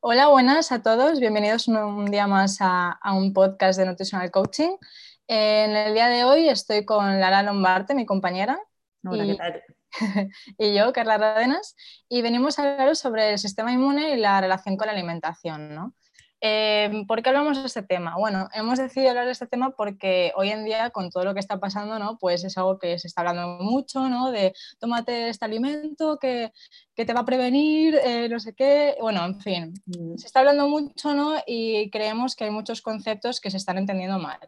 Hola, buenas a todos. Bienvenidos un, día más a, un podcast de Nutritional Coaching. En el día de hoy estoy con Lara Lombarte, mi compañera. Hola, y, ¿qué tal? y yo, Carla Radenas, y venimos a hablar sobre el sistema inmune y la relación con la alimentación. ¿no? Em, ¿Por qué hablamos de este tema? Bueno, hemos decidido hablar de este tema porque hoy en día, con todo lo que está pasando, ¿no? pues es algo que se está hablando mucho, ¿no? de tómate este alimento que, que te va a prevenir, eh, no sé qué. Bueno, en fin, mm. se está hablando mucho ¿no? y creemos que hay muchos conceptos que se están entendiendo mal.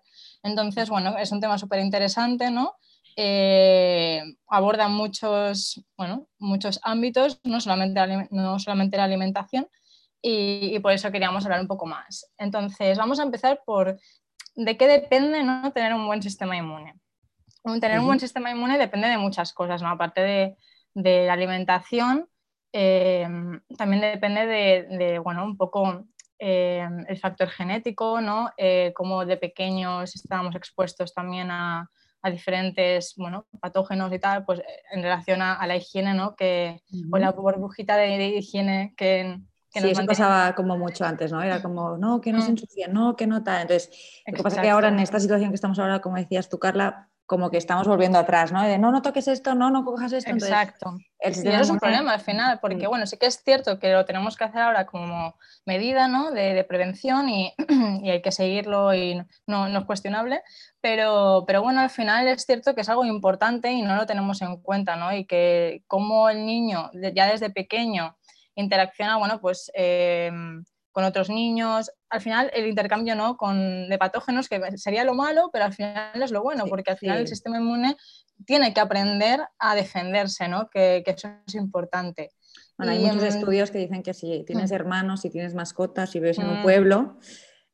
Entonces, bueno, es un tema súper interesante, ¿no? Eh, aborda muchos, bueno, muchos ámbitos, no solamente, no solamente la alimentación, y, por eso queríamos hablar un poco más. Entonces, vamos a empezar por de qué depende ¿no? tener un buen sistema inmune. Tener un buen sistema inmune depende de muchas cosas, ¿no? aparte de, de la alimentación, eh, también depende de, bueno, un poco eh, el factor genético, ¿no? Eh, cómo de pequeños estábamos expuestos también a, a, diferentes bueno, patógenos y tal, pues en relación a, la higiene, ¿no? Que, o la burbujita de, de higiene que, sí, eso pasaba como mucho antes, ¿no? Era como, no, que no se mm. ensucia, no, que no tal. Entonces, lo que pasa es que ahora en esta situación que estamos ahora, como decías tú, Carla, como que estamos volviendo atrás, ¿no? De no, no toques esto, no, no cojas esto. Exacto. el sistema es un problema al final, porque mm. bueno, sí que es cierto que lo tenemos que hacer ahora como medida, ¿no? De, prevención y, y, hay que seguirlo y no, no es cuestionable, pero, pero, bueno, al final es cierto que es algo importante y no lo tenemos en cuenta, ¿no? Y que como el niño ya desde pequeño interacciona, bueno, pues em, con otros niños. Al final el intercambio ¿no? con, de patógenos, que sería lo malo, pero al final es lo bueno, porque al final el sistema inmune tiene que aprender a defenderse, ¿no? que, eso es importante. Bueno, hay muchos estudios que dicen que si tienes mm. hermanos, si tienes mascotas, si vives en un mm. pueblo,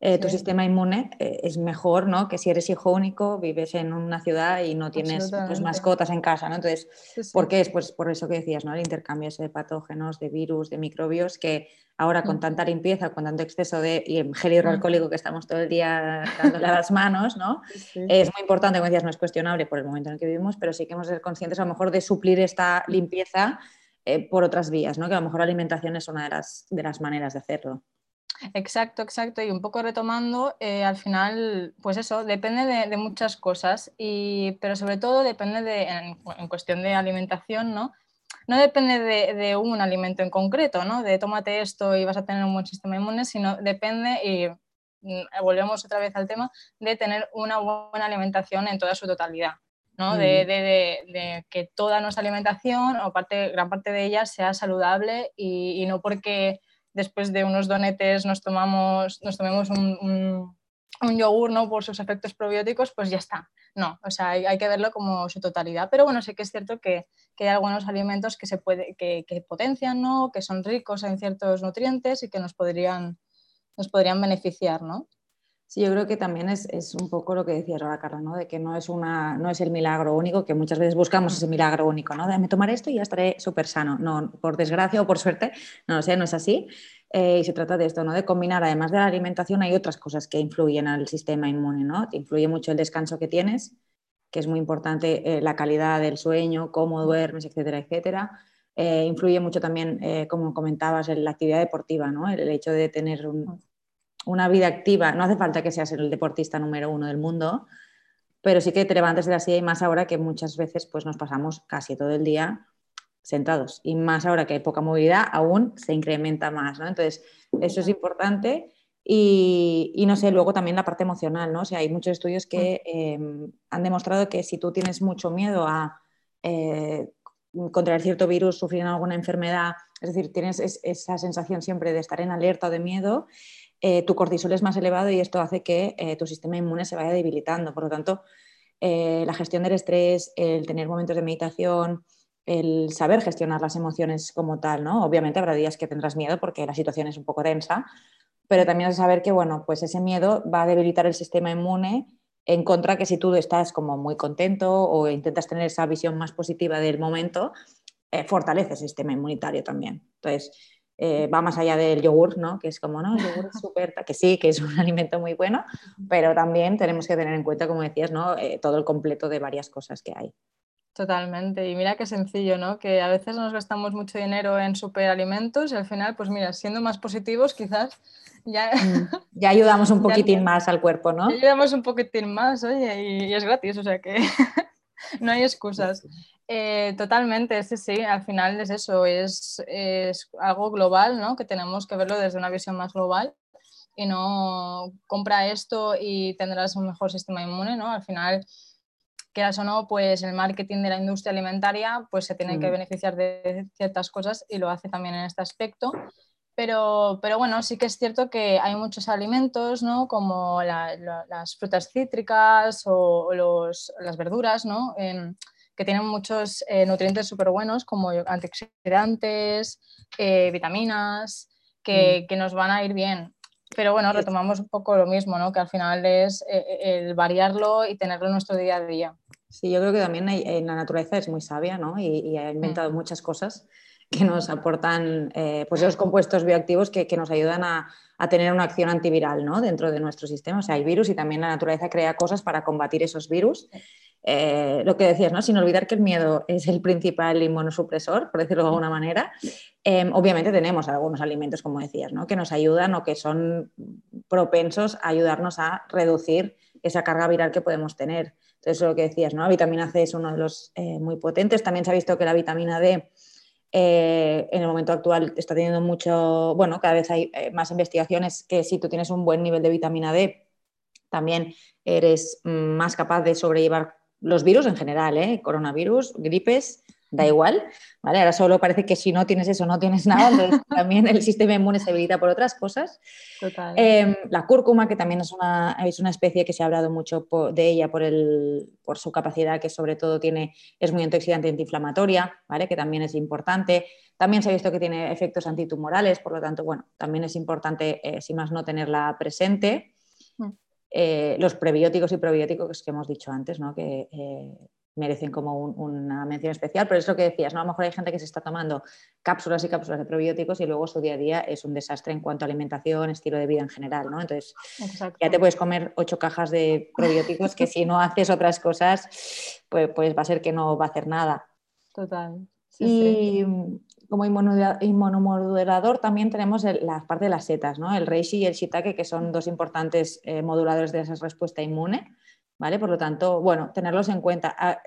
eh, tu sistema inmune eh, es mejor ¿no? que si eres hijo único, vives en una ciudad y no tienes pues, mascotas en casa. ¿no? Entonces, ¿por qué es? Pues por eso que decías, ¿no? el intercambio de patógenos, de virus, de microbios, que ahora con tanta limpieza, con tanto exceso de y gel hidroalcohólico que estamos todo el día dándole a las manos, ¿no? es muy importante, como decías, no es cuestionable por el momento en el que vivimos, pero sí que hemos de ser conscientes a lo mejor de suplir esta limpieza eh, por otras vías, ¿no? que a lo mejor la alimentación es una de las, de las maneras de hacerlo. Exacto, exacto. Y un poco retomando, eh, al final, pues eso, depende de, muchas cosas, y, pero sobre todo depende de, en, cuestión de alimentación, ¿no? No depende de, un alimento en concreto, ¿no? De tómate esto y vas a tener un buen sistema inmune, sino depende, y mm, volvemos otra vez al tema, de tener una buena alimentación en toda su totalidad. ¿no? De, de, que toda nuestra alimentación o parte, gran parte de ella sea saludable y, y no porque después de unos donetes nos, tomamos, nos tomemos un, yogur ¿no? por sus efectos probióticos, pues ya está. No, o sea, hay, que verlo como su totalidad. Pero bueno, sí que es cierto que, que hay algunos alimentos que, se puede, que, que potencian, ¿no? que son ricos en ciertos nutrientes y que nos podrían, nos podrían beneficiar. ¿no? Sí, yo creo que también es, es, un poco lo que decías ahora, Carla, ¿no? de que no es, una, no es el milagro único, que muchas veces buscamos ese milagro único, ¿no? de tomar esto y ya estaré súper sano. No, por desgracia o por suerte, no lo sé, no es así. Eh, y se trata de esto, ¿no? de combinar, además de la alimentación, hay otras cosas que influyen al sistema inmune. ¿no? Te influye mucho el descanso que tienes, que es muy importante eh, la calidad del sueño, cómo duermes, etcétera, etcétera. Eh, influye mucho también, como comentabas, en la actividad deportiva, ¿no? el, hecho de tener un, una vida activa, no hace falta que seas el deportista número uno del mundo, pero sí que te levantes de la silla y más ahora que muchas veces pues, nos pasamos casi todo el día sentados y más ahora que hay poca movilidad aún se incrementa más, ¿no? Entonces, eso es importante y, no sé, luego también la parte emocional, ¿no? O sea, hay muchos estudios que em, han demostrado que si tú tienes mucho miedo a eh, contraer cierto virus, sufrir alguna enfermedad, es decir, tienes esa sensación siempre de estar en alerta o de miedo, eh, tu cortisol es más elevado y esto hace que eh, tu sistema inmune se vaya debilitando. Por lo tanto, eh, la gestión del estrés, el tener momentos de meditación, el saber gestionar las emociones como tal, ¿no? Obviamente habrá días que tendrás miedo porque la situación es un poco densa, pero también es saber que, bueno, pues ese miedo va a debilitar el sistema inmune en contra que si tú estás como muy contento o intentas tener esa visión más positiva del momento, fortalece el sistema inmunitario también. Entonces, eh, va más allá del yogur, ¿no? Que es como, ¿no? El yogur es súper, que sí, que es un alimento muy bueno, pero también tenemos que tener en cuenta, como decías, ¿no? Eh, todo el completo de varias cosas que hay. Totalmente. Y mira qué sencillo, ¿no? Que a veces nos gastamos mucho dinero en superalimentos y al final, pues mira, siendo más positivos, quizás ya, mm, ya ayudamos un poquitín más al cuerpo, ¿no? ayudamos un poquitín más, oye, y, es gratis, o sea que no hay excusas. Eh, totalmente, sí, sí, al final es eso, es, es algo global, ¿no? Que tenemos que verlo desde una visión más global y no compra esto y tendrás un mejor sistema inmune, ¿no? Al final quieras o no, pues el marketing de la industria alimentaria pues se tiene que mm. beneficiar de ciertas cosas y lo hace también en este aspecto. Pero, pero bueno, sí que es cierto que hay muchos alimentos, ¿no? Como las frutas cítricas o, los, las verduras, ¿no? Que tienen muchos eh, nutrientes súper buenos como antioxidantes, eh, vitaminas, que, mm. que, nos van a ir bien. Pero bueno, retomamos un poco lo mismo, ¿no? Que al final es eh, el variarlo y tenerlo en nuestro día a día. Sí, yo creo que también en la naturaleza es muy sabia, ¿no? Y, ha inventado mm. muchas cosas que nos aportan eh, pues esos compuestos bioactivos que, que nos ayudan a, a, tener una acción antiviral ¿no? dentro de nuestro sistema. O sea, hay virus y también la naturaleza crea cosas para combatir esos virus. Eh, lo que decías, ¿no? sin olvidar que el miedo es el principal inmunosupresor, por decirlo de alguna manera. Em, obviamente tenemos algunos alimentos, como decías, ¿no? que nos ayudan o que son propensos a ayudarnos a reducir esa carga viral que podemos tener. Entonces, lo que decías, ¿no? La vitamina C es uno de los eh, muy potentes. También se ha visto que la vitamina D eh, en el momento actual está teniendo mucho, bueno, cada vez hay más investigaciones que si tú tienes un buen nivel de vitamina D, también eres mm, más capaz de sobrellevar los virus en general, ¿eh? coronavirus, gripes, da igual, ¿vale? Ahora solo parece que si no tienes eso no tienes nada, entonces también el sistema inmune se habilita por otras cosas. Em, la cúrcuma, que también es una, es una especie que se ha hablado mucho de ella por, el, por su capacidad, que sobre todo tiene, es muy antioxidante antiinflamatoria, ¿vale? Que también es importante. También se ha visto que tiene efectos antitumorales, por lo tanto, bueno, también es importante, eh, si más no, tenerla presente. Eh, los prebióticos y probióticos que hemos dicho antes, ¿no? que eh, merecen como una mención especial, pero es lo que decías, ¿no? a lo mejor hay gente que se está tomando cápsulas y cápsulas de probióticos y luego su día a día es un desastre en cuanto a alimentación, estilo de vida en general, ¿no? Entonces ya te puedes comer ocho cajas de probióticos que si no haces otras cosas, pues, pues va a ser que no va a hacer nada. Total. y como inmunomodulador también tenemos la parte de las setas, ¿no? el reishi y el shiitake, que son dos importantes eh, moduladores de esa respuesta inmune. ¿Vale? Por lo tanto, bueno, tenerlos en cuenta. Ah,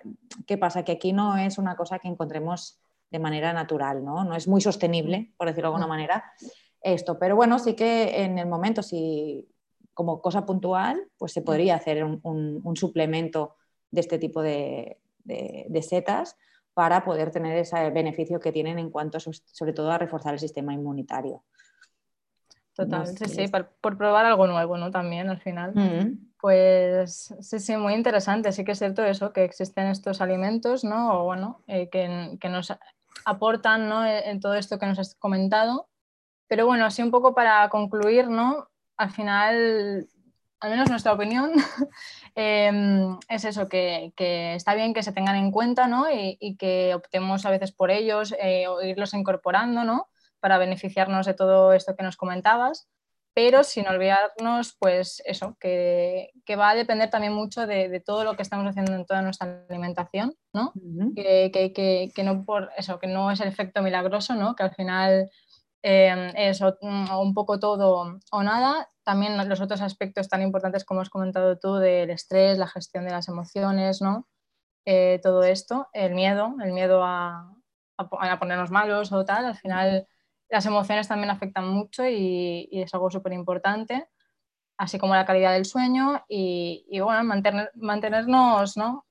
¿Qué pasa? Que aquí no es una cosa que encontremos de manera natural, ¿no? No es muy sostenible, por decirlo de alguna manera, esto. Pero bueno, sí que en el momento, si como cosa puntual, pues se podría hacer un, suplemento de este tipo de setas para poder tener ese beneficio que tienen en cuanto sobre todo a reforzar el sistema inmunitario. Total, sí, sí, por, probar algo nuevo, ¿no? También al final. Mm. Pues sí, sí, muy interesante. Sí que es cierto eso, que existen estos alimentos, ¿no? O bueno, eh, que, que, nos aportan, ¿no? E, en todo esto que nos has comentado. Pero bueno, así un poco para concluir, ¿no? Al final al menos nuestra opinión, em, es eso, que, está bien que se tengan en cuenta ¿no? y, que optemos a veces por ellos eh, o irlos incorporando ¿no? para beneficiarnos de todo esto que nos comentabas, pero sin olvidarnos, pues eso, que, va a depender también mucho de, todo lo que estamos haciendo en toda nuestra alimentación, ¿no? que, no por eso, que no es el efecto milagroso, ¿no? que al final eh, es un poco todo o nada. También los otros aspectos tan importantes como has comentado tú del estrés, la gestión de las emociones, ¿no? Eh, todo esto, el miedo, el miedo a, a, ponernos malos o tal, al final las emociones también afectan mucho y, es algo súper importante, así como la calidad del sueño y, bueno, mantener, mantenernos ¿no?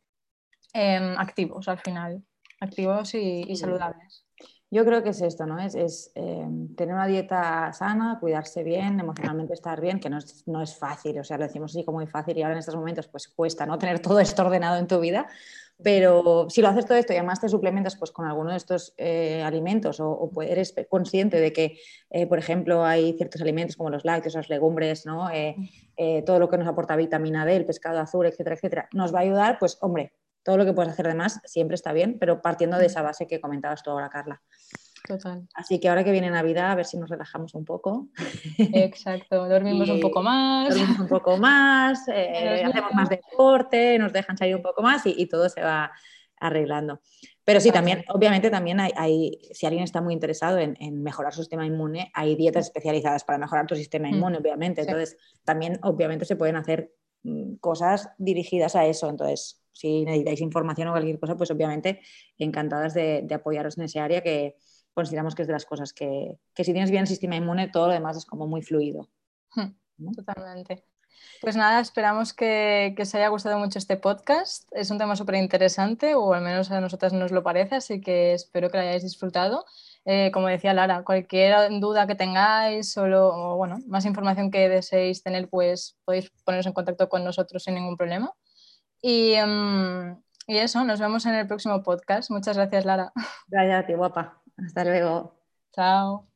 Em, activos al final, activos y saludables. Yo creo que es esto, ¿no? Es, eh, tener una dieta sana, cuidarse bien, emocionalmente estar bien, que no es, no es, fácil, o sea, lo decimos así como muy fácil y ahora en estos momentos pues cuesta, ¿no? Tener todo esto ordenado en tu vida, pero si lo haces todo esto y además te suplementas pues con alguno de estos eh, alimentos o, eres consciente de que, eh, por ejemplo, hay ciertos alimentos como los lácteos, las legumbres, ¿no? todo lo que nos aporta vitamina D, el pescado azul, etcétera, etcétera, nos va a ayudar, pues hombre, todo lo que puedes hacer de más siempre está bien, pero partiendo de esa base que comentabas tú ahora, Carla. Total. Así que ahora que viene Navidad, a ver si nos relajamos un poco. Exacto, dormimos un poco más. Dormimos un poco más, eh, hacemos más deporte, nos dejan salir un poco más y, todo se va arreglando. Pero sí, también, obviamente también hay, si alguien está muy interesado en, mejorar su sistema inmune, hay dietas especializadas para mejorar tu sistema mm. inmune, obviamente. Entonces, también, obviamente, se pueden hacer mm, cosas dirigidas a eso. Entonces, si necesitáis información o cualquier cosa, pues obviamente encantadas de, apoyaros en ese área que consideramos que es de las cosas que, que si tienes bien el sistema inmune, todo lo demás es como muy fluido. Hmm, totalmente. Pues nada, esperamos que, que, os haya gustado mucho este podcast. Es un tema súper interesante, o al menos a nosotras nos lo parece, así que espero que lo hayáis disfrutado. Eh, como decía Lara, cualquier duda que tengáis o, bueno, más información que deseéis tener, pues podéis poneros en contacto con nosotros sin ningún problema. Y, em, y eso, nos vemos en el próximo podcast. Muchas gracias, Lara. Gracias a ti, guapa. Hasta luego. Chao.